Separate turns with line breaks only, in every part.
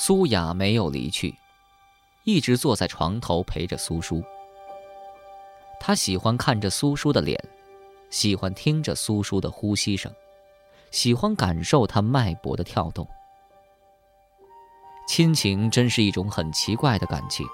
苏雅没有离去，一直坐在床头陪着苏叔。她喜欢看着苏叔的脸，喜欢听着苏叔的呼吸声，喜欢感受他脉搏的跳动。亲情真是一种很奇怪的感情，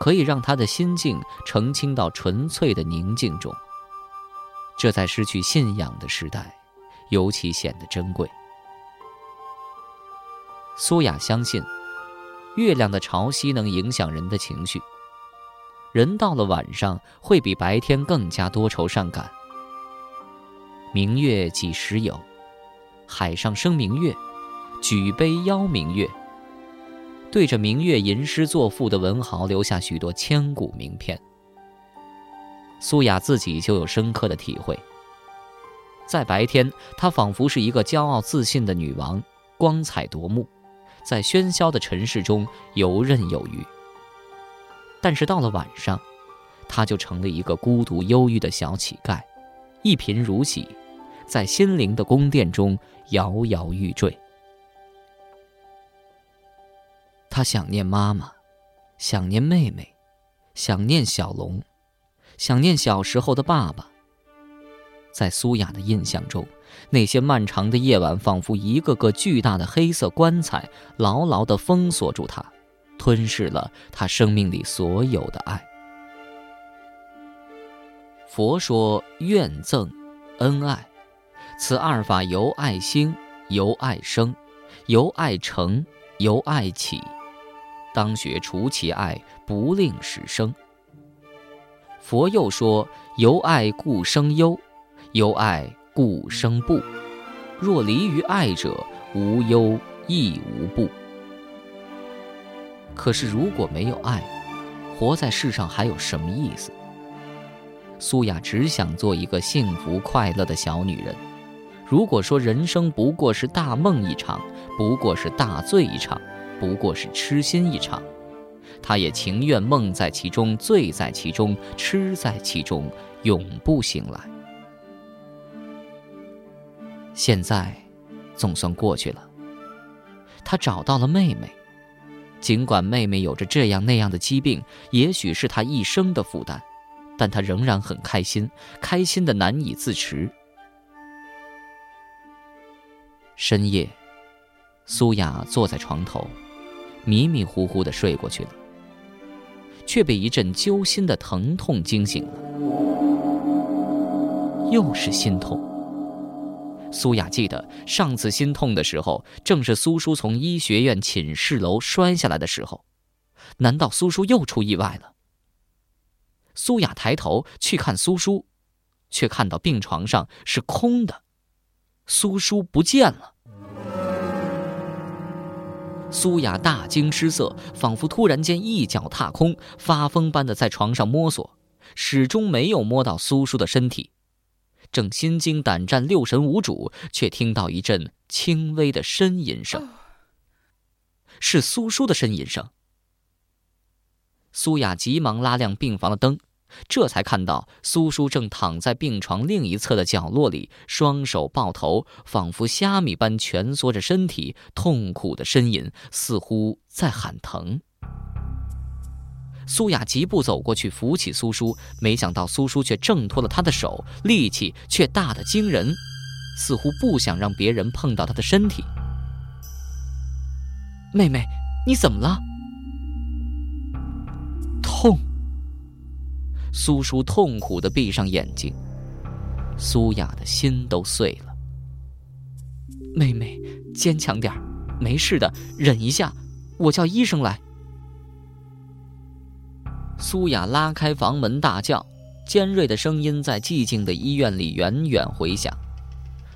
可以让他的心境澄清到纯粹的宁静中。这在失去信仰的时代，尤其显得珍贵。苏雅相信，月亮的潮汐能影响人的情绪。人到了晚上，会比白天更加多愁善感。明月几时有？海上生明月，举杯邀明月。对着明月吟诗作赋的文豪留下许多千古名篇。苏雅自己就有深刻的体会。在白天，她仿佛是一个骄傲自信的女王，光彩夺目，在喧嚣的尘世中游刃有余。但是到了晚上，他就成了一个孤独忧郁的小乞丐，一贫如洗，在心灵的宫殿中摇摇欲坠。他想念妈妈，想念妹妹，想念小龙，想念小时候的爸爸。在苏雅的印象中，那些漫长的夜晚仿佛一个个巨大的黑色棺材，牢牢地封锁住他，吞噬了他生命里所有的爱。佛说愿赠恩爱，此二法由爱兴，由爱生，由爱成，由爱起。当学除其爱，不令始生。佛又说：由爱故生忧，由爱故生怖。若离于爱者，无忧亦无怖。可是如果没有爱，活在世上还有什么意思？苏雅只想做一个幸福快乐的小女人。如果说人生不过是大梦一场，不过是大醉一场。不过是痴心一场，她也情愿梦在其中，醉在其中，痴在其中，永不醒来。现在，总算过去了。他找到了妹妹，尽管妹妹有着这样那样的疾病，也许是他一生的负担，但他仍然很开心，开心的难以自持。深夜，苏雅坐在床头。迷迷糊糊的睡过去了，却被一阵揪心的疼痛惊醒了。又是心痛。苏雅记得上次心痛的时候，正是苏叔从医学院寝室楼摔下来的时候。难道苏叔又出意外了？苏雅抬头去看苏叔，却看到病床上是空的，苏叔不见了。苏雅大惊失色，仿佛突然间一脚踏空，发疯般的在床上摸索，始终没有摸到苏叔的身体。正心惊胆战、六神无主，却听到一阵轻微的呻吟声，是苏叔的呻吟声。苏雅急忙拉亮病房的灯。这才看到苏叔正躺在病床另一侧的角落里，双手抱头，仿佛虾米般蜷缩着身体，痛苦的呻吟，似乎在喊疼。苏雅急步走过去扶起苏叔，没想到苏叔却挣脱了他的手，力气却大得惊人，似乎不想让别人碰到他的身体。妹妹，你怎么了？痛。苏叔痛苦的闭上眼睛，苏雅的心都碎了。妹妹，坚强点没事的，忍一下，我叫医生来。苏雅拉开房门大叫，尖锐的声音在寂静的医院里远远回响。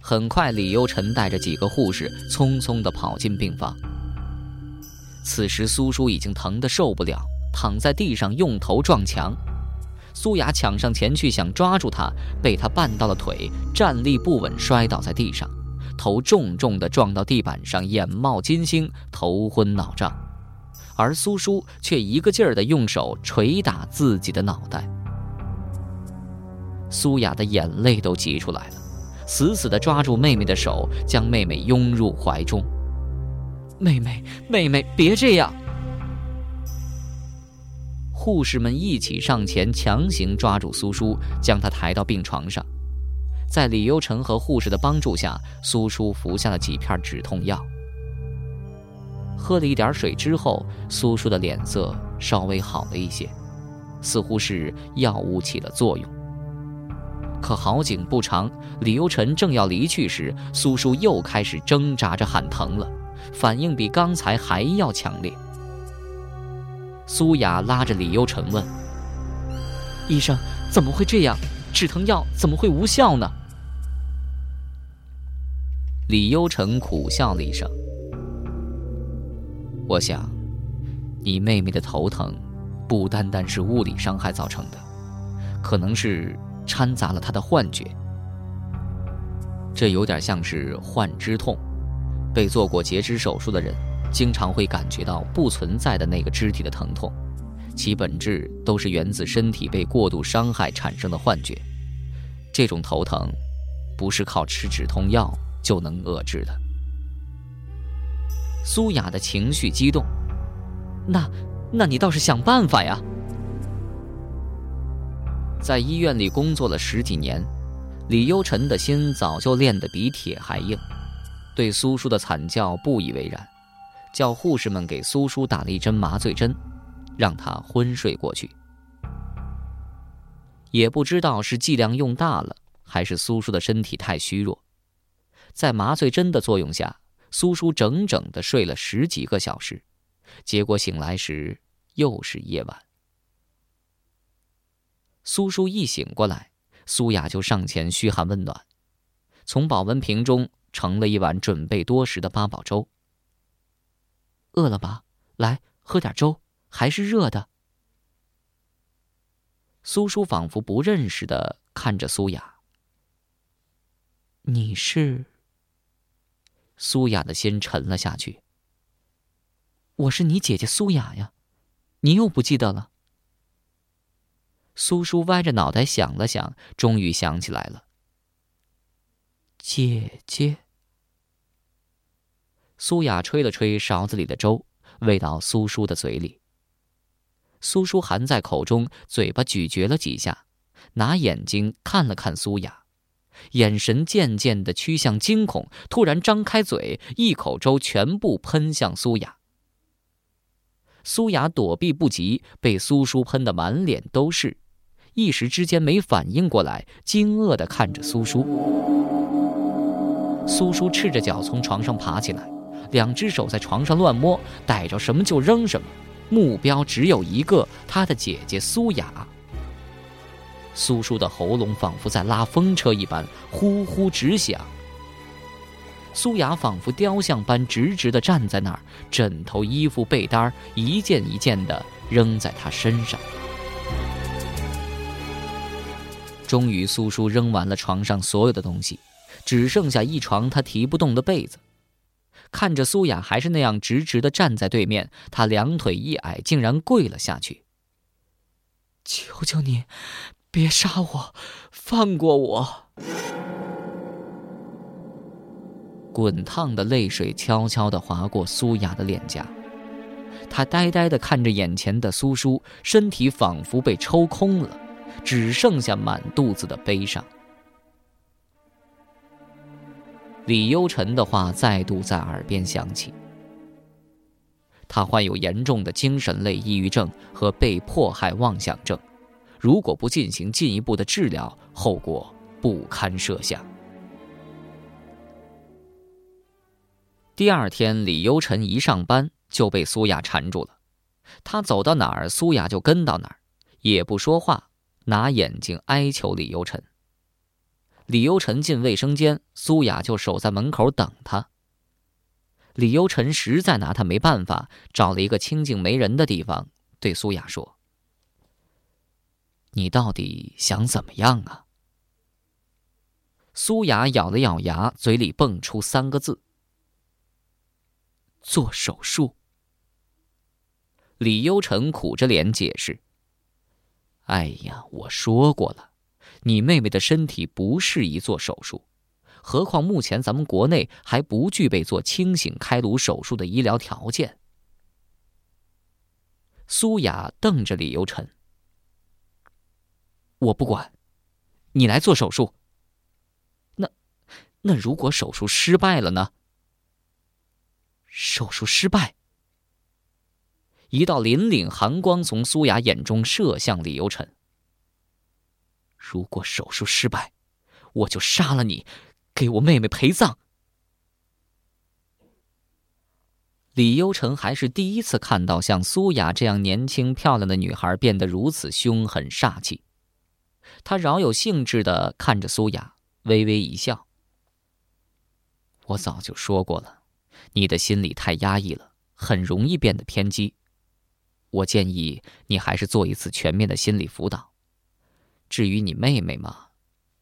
很快，李优辰带着几个护士匆匆的跑进病房。此时，苏叔已经疼得受不了，躺在地上用头撞墙。苏雅抢上前去想抓住他，被他绊到了腿，站立不稳，摔倒在地上，头重重地撞到地板上，眼冒金星，头昏脑胀。而苏叔却一个劲儿地用手捶打自己的脑袋。苏雅的眼泪都挤出来了，死死地抓住妹妹的手，将妹妹拥入怀中。妹妹，妹妹，别这样！护士们一起上前，强行抓住苏叔，将他抬到病床上。在李优成和护士的帮助下，苏叔服下了几片止痛药。喝了一点水之后，苏叔的脸色稍微好了一些，似乎是药物起了作用。可好景不长，李优成正要离去时，苏叔又开始挣扎着喊疼了，反应比刚才还要强烈。苏雅拉着李优成问：“医生，怎么会这样？止疼药怎么会无效呢？”李优成苦笑了一声：“我想，你妹妹的头疼，不单单是物理伤害造成的，可能是掺杂了她的幻觉。这有点像是幻肢痛，被做过截肢手术的人。”经常会感觉到不存在的那个肢体的疼痛，其本质都是源自身体被过度伤害产生的幻觉。这种头疼，不是靠吃止痛药就能遏制的。苏雅的情绪激动，那，那你倒是想办法呀！在医院里工作了十几年，李优臣的心早就练得比铁还硬，对苏叔的惨叫不以为然。叫护士们给苏叔打了一针麻醉针，让他昏睡过去。也不知道是剂量用大了，还是苏叔的身体太虚弱，在麻醉针的作用下，苏叔整整的睡了十几个小时。结果醒来时又是夜晚。苏叔一醒过来，苏雅就上前嘘寒问暖，从保温瓶中盛了一碗准备多时的八宝粥。饿了吧？来喝点粥，还是热的。苏叔仿佛不认识的看着苏雅。你是？苏雅的心沉了下去。我是你姐姐苏雅呀，你又不记得了？苏叔歪着脑袋想了想，终于想起来了。姐姐。苏雅吹了吹勺子里的粥，喂到苏叔的嘴里。苏叔含在口中，嘴巴咀嚼了几下，拿眼睛看了看苏雅，眼神渐渐的趋向惊恐，突然张开嘴，一口粥全部喷向苏雅。苏雅躲避不及，被苏叔喷得满脸都是，一时之间没反应过来，惊愕的看着苏叔。苏叔赤着脚从床上爬起来。两只手在床上乱摸，逮着什么就扔什么，目标只有一个：他的姐姐苏雅。苏叔的喉咙仿佛在拉风车一般，呼呼直响。苏雅仿佛雕像般直直地站在那儿，枕头、衣服、被单一件一件地扔在他身上。终于，苏叔扔完了床上所有的东西，只剩下一床他提不动的被子。看着苏雅还是那样直直的站在对面，他两腿一矮，竟然跪了下去。求求你，别杀我，放过我！滚烫的泪水悄悄地划过苏雅的脸颊，她呆呆地看着眼前的苏叔，身体仿佛被抽空了，只剩下满肚子的悲伤。李优臣的话再度在耳边响起。他患有严重的精神类抑郁症和被迫害妄想症，如果不进行进一步的治疗，后果不堪设想。第二天，李优臣一上班就被苏雅缠住了，他走到哪儿，苏雅就跟到哪儿，也不说话，拿眼睛哀求李优臣。李优臣进卫生间，苏雅就守在门口等他。李优臣实在拿他没办法，找了一个清静没人的地方，对苏雅说：“你到底想怎么样啊？”苏雅咬了咬牙，嘴里蹦出三个字：“做手术。”李优臣苦着脸解释：“哎呀，我说过了。”你妹妹的身体不适宜做手术，何况目前咱们国内还不具备做清醒开颅手术的医疗条件。苏雅瞪着李由臣：“我不管，你来做手术。那，那如果手术失败了呢？手术失败。”一道凛凛寒光从苏雅眼中射向李由臣。如果手术失败，我就杀了你，给我妹妹陪葬。李优晨还是第一次看到像苏雅这样年轻漂亮的女孩变得如此凶狠煞气。他饶有兴致的看着苏雅，微微一笑：“我早就说过了，你的心里太压抑了，很容易变得偏激。我建议你还是做一次全面的心理辅导。”至于你妹妹嘛，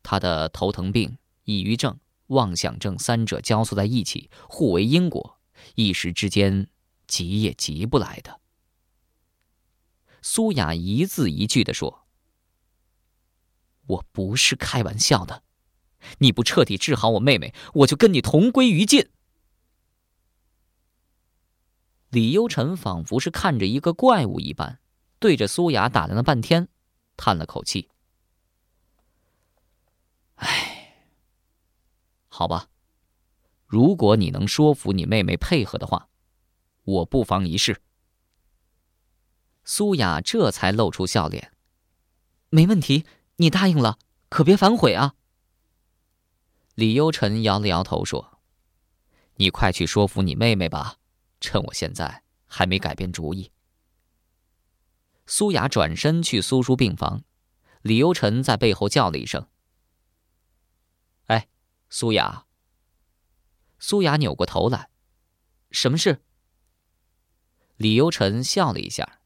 她的头疼病、抑郁症、妄想症三者交错在一起，互为因果，一时之间急也急不来的。苏雅一字一句的说：“我不是开玩笑的，你不彻底治好我妹妹，我就跟你同归于尽。”李优臣仿佛是看着一个怪物一般，对着苏雅打量了半天，叹了口气。唉，好吧，如果你能说服你妹妹配合的话，我不妨一试。苏雅这才露出笑脸，没问题，你答应了，可别反悔啊。李优臣摇了摇头说：“你快去说服你妹妹吧，趁我现在还没改变主意。”苏雅转身去苏叔病房，李优臣在背后叫了一声。哎苏雅。苏雅扭过头来，什么事？李优臣笑了一下。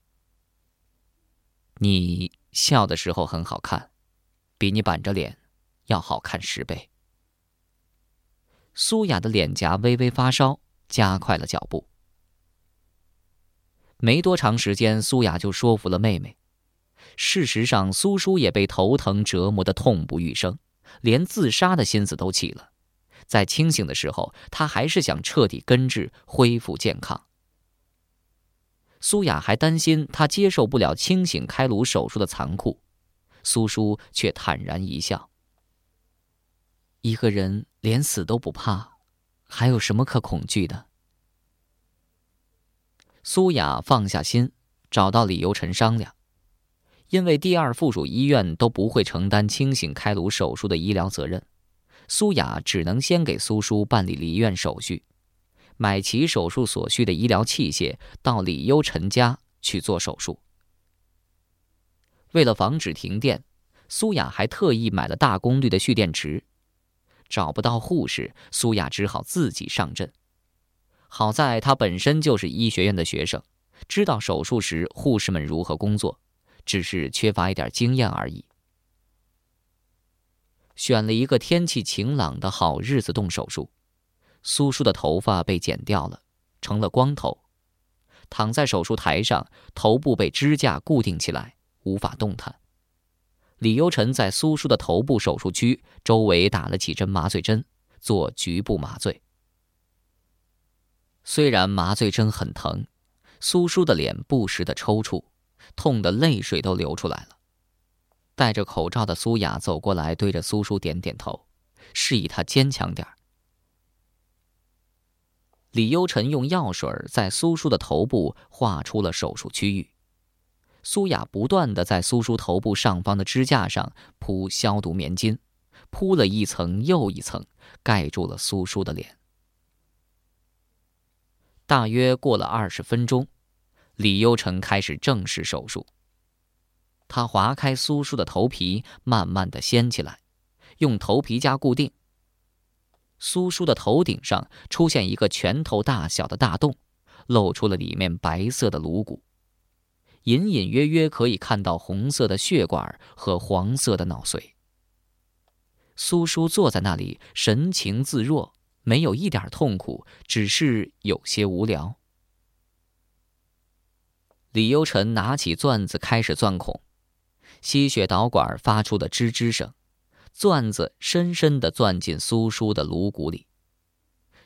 你笑的时候很好看，比你板着脸要好看十倍。苏雅的脸颊微微发烧，加快了脚步。没多长时间，苏雅就说服了妹妹。事实上，苏叔也被头疼折磨的痛不欲生。连自杀的心思都起了，在清醒的时候，他还是想彻底根治、恢复健康。苏雅还担心他接受不了清醒开颅手术的残酷，苏叔却坦然一笑：“一个人连死都不怕，还有什么可恐惧的？”苏雅放下心，找到李由臣商量。因为第二附属医院都不会承担清醒开颅手术的医疗责任，苏雅只能先给苏叔办理离院手续，买齐手术所需的医疗器械，到李优臣家去做手术。为了防止停电，苏雅还特意买了大功率的蓄电池。找不到护士，苏雅只好自己上阵。好在她本身就是医学院的学生，知道手术时护士们如何工作。只是缺乏一点经验而已。选了一个天气晴朗的好日子动手术，苏叔的头发被剪掉了，成了光头，躺在手术台上，头部被支架固定起来，无法动弹。李优臣在苏叔的头部手术区周围打了几针麻醉针，做局部麻醉。虽然麻醉针很疼，苏叔的脸不时的抽搐。痛的泪水都流出来了。戴着口罩的苏雅走过来，对着苏叔点点头，示意他坚强点儿李优臣用药水在苏叔的头部画出了手术区域。苏雅不断的在苏叔头部上方的支架上铺消毒棉巾，铺了一层又一层，盖住了苏叔的脸。大约过了二十分钟。李优成开始正式手术。他划开苏叔的头皮，慢慢的掀起来，用头皮夹固定。苏叔的头顶上出现一个拳头大小的大洞，露出了里面白色的颅骨，隐隐约约可以看到红色的血管和黄色的脑髓。苏叔坐在那里，神情自若，没有一点痛苦，只是有些无聊。李优臣拿起钻子开始钻孔，吸血导管发出的吱吱声，钻子深深地钻进苏叔的颅骨里，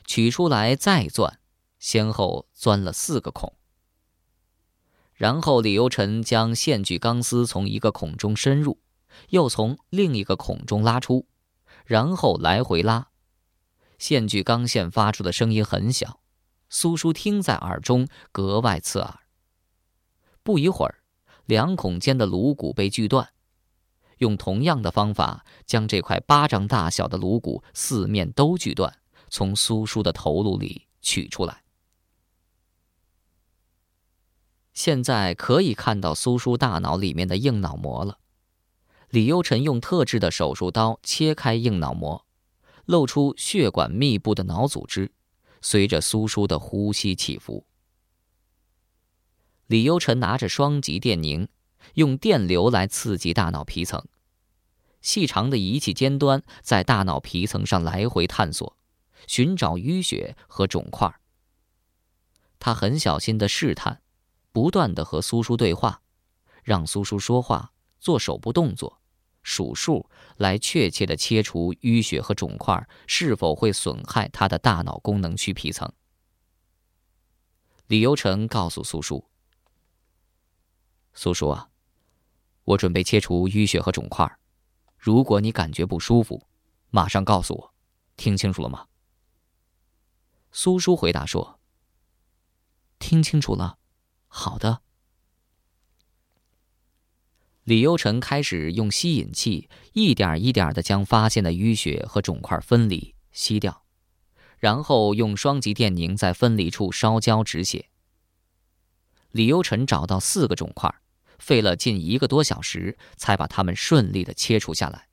取出来再钻，先后钻了四个孔。然后李由臣将线锯钢丝从一个孔中伸入，又从另一个孔中拉出，然后来回拉。线锯钢线发出的声音很小，苏叔听在耳中格外刺耳。不一会儿，两孔间的颅骨被锯断，用同样的方法将这块巴掌大小的颅骨四面都锯断，从苏叔的头颅里取出来。现在可以看到苏叔大脑里面的硬脑膜了。李优臣用特制的手术刀切开硬脑膜，露出血管密布的脑组织，随着苏叔的呼吸起伏。李优臣拿着双极电凝，用电流来刺激大脑皮层，细长的仪器尖端在大脑皮层上来回探索，寻找淤血和肿块。他很小心地试探。不断的和苏叔对话，让苏叔说话、做手部动作、数数，来确切的切除淤血和肿块是否会损害他的大脑功能区皮层。李由成告诉苏叔：“苏叔啊，我准备切除淤血和肿块，如果你感觉不舒服，马上告诉我，听清楚了吗？”苏叔回答说：“听清楚了。”好的。李优臣开始用吸引器一点一点的将发现的淤血和肿块分离吸掉，然后用双极电凝在分离处烧焦止血。李优臣找到四个肿块，费了近一个多小时才把它们顺利的切除下来。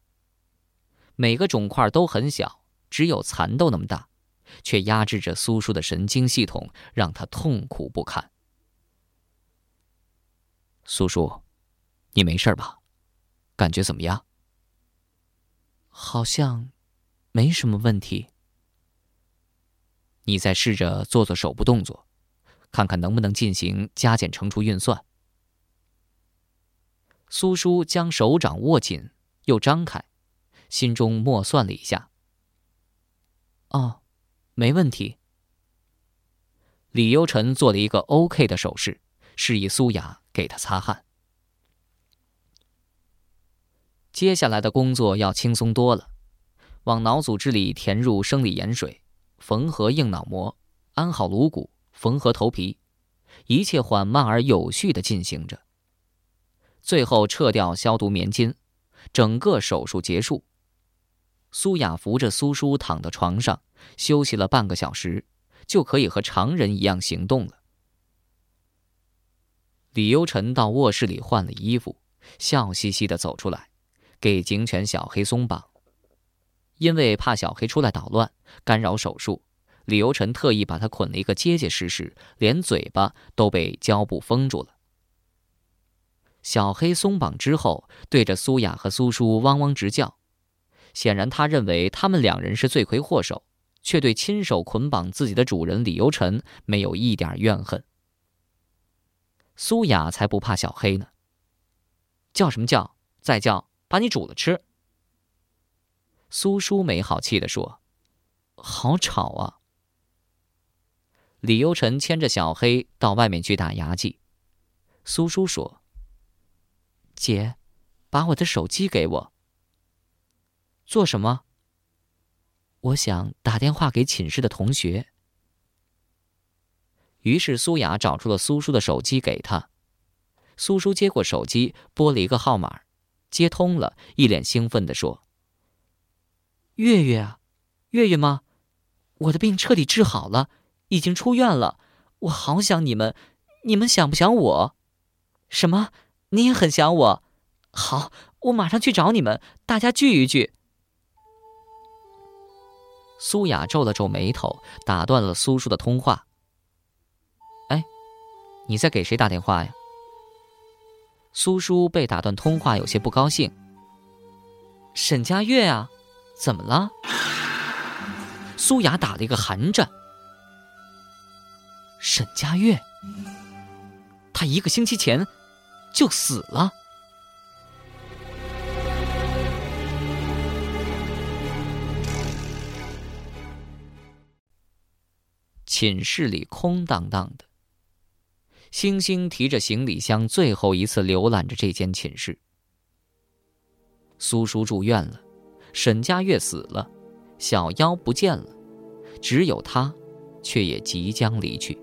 每个肿块都很小，只有蚕豆那么大，却压制着苏叔的神经系统，让他痛苦不堪。苏叔，你没事吧？感觉怎么样？
好像没什么问题。
你再试着做做手部动作，看看能不能进行加减乘除运算。苏叔将手掌握紧又张开，心中默算了一下。
哦，没问题。
李优臣做了一个 OK 的手势，示意苏雅。给他擦汗。接下来的工作要轻松多了，往脑组织里填入生理盐水，缝合硬脑膜，安好颅骨，缝合头皮，一切缓慢而有序的进行着。最后撤掉消毒棉巾，整个手术结束。苏雅扶着苏叔躺到床上，休息了半个小时，就可以和常人一样行动了。李优臣到卧室里换了衣服，笑嘻嘻的走出来，给警犬小黑松绑。因为怕小黑出来捣乱，干扰手术，李优臣特意把它捆了一个结结实实，连嘴巴都被胶布封住了。小黑松绑之后，对着苏雅和苏叔汪汪直叫，显然他认为他们两人是罪魁祸首，却对亲手捆绑自己的主人李优臣没有一点怨恨。苏雅才不怕小黑呢。叫什么叫？再叫，把你煮了吃。苏叔没好气地说：“好吵啊！”李优臣牵着小黑到外面去打牙祭。苏叔说：“
姐，把我的手机给我。
做什么？
我想打电话给寝室的同学。”
于是苏雅找出了苏叔的手机给他，苏叔接过手机，拨了一个号码，接通了，一脸兴奋地说：“
月月啊，月月吗？我的病彻底治好了，已经出院了。我好想你们，你们想不想我？什么？你也很想我？好，我马上去找你们，大家聚一聚。”
苏雅皱了皱眉头，打断了苏叔的通话。你在给谁打电话呀？苏苏被打断通话，有些不高兴。
沈佳月啊？怎么了？
苏雅打了一个寒颤。
沈佳月。
他一个星期前就死了。寝室里空荡荡的。星星提着行李箱，最后一次浏览着这间寝室。苏叔住院了，沈佳悦死了，小妖不见了，只有他，却也即将离去。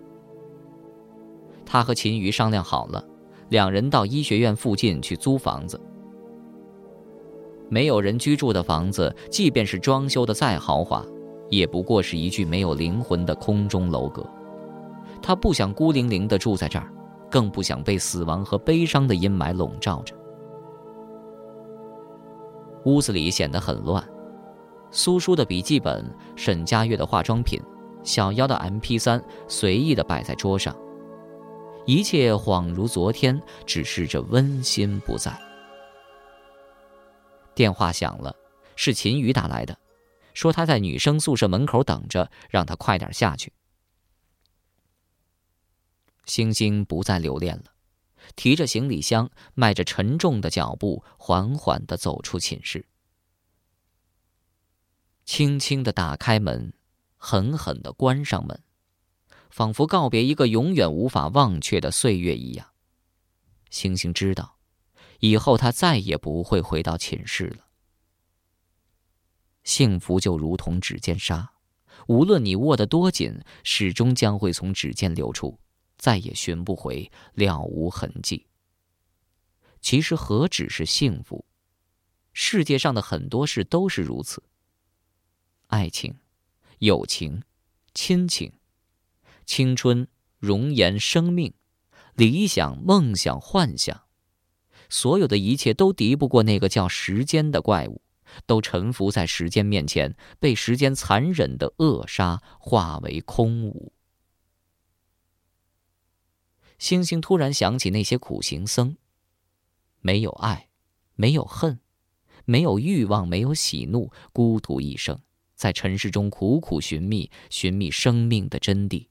他和秦瑜商量好了，两人到医学院附近去租房子。没有人居住的房子，即便是装修的再豪华，也不过是一具没有灵魂的空中楼阁。他不想孤零零地住在这儿，更不想被死亡和悲伤的阴霾笼罩着。屋子里显得很乱，苏叔的笔记本、沈佳悦的化妆品、小妖的 MP3 随意地摆在桌上，一切恍如昨天，只是这温馨不在。电话响了，是秦宇打来的，说他在女生宿舍门口等着，让他快点下去。星星不再留恋了，提着行李箱，迈着沉重的脚步，缓缓地走出寝室，轻轻地打开门，狠狠地关上门，仿佛告别一个永远无法忘却的岁月一样。星星知道，以后他再也不会回到寝室了。幸福就如同指尖沙，无论你握得多紧，始终将会从指尖流出。再也寻不回，了无痕迹。其实何止是幸福，世界上的很多事都是如此。爱情、友情、亲情、青春、容颜、生命、理想、梦想、幻想，所有的一切都敌不过那个叫时间的怪物，都臣服在时间面前，被时间残忍的扼杀，化为空无。星星突然想起那些苦行僧，没有爱，没有恨，没有欲望，没有喜怒，孤独一生，在尘世中苦苦寻觅，寻觅生命的真谛，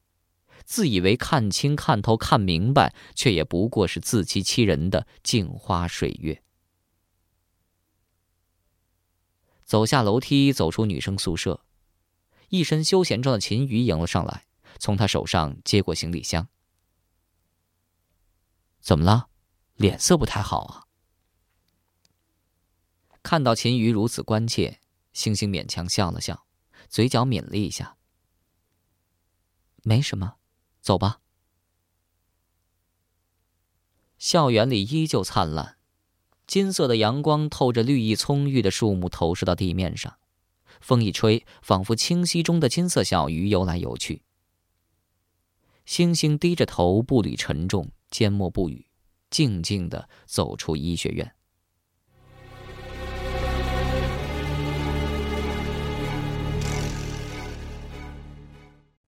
自以为看清、看透、看明白，却也不过是自欺欺人的镜花水月。走下楼梯，走出女生宿舍，一身休闲装的秦宇迎了上来，从他手上接过行李箱。怎么了？脸色不太好啊。看到秦瑜如此关切，星星勉强笑了笑，嘴角抿了一下。没什么，走吧。校园里依旧灿烂，金色的阳光透着绿意葱郁的树木投射到地面上，风一吹，仿佛清溪中的金色小鱼游来游去。星星低着头，步履沉重。缄默不语，静静的走出医学院。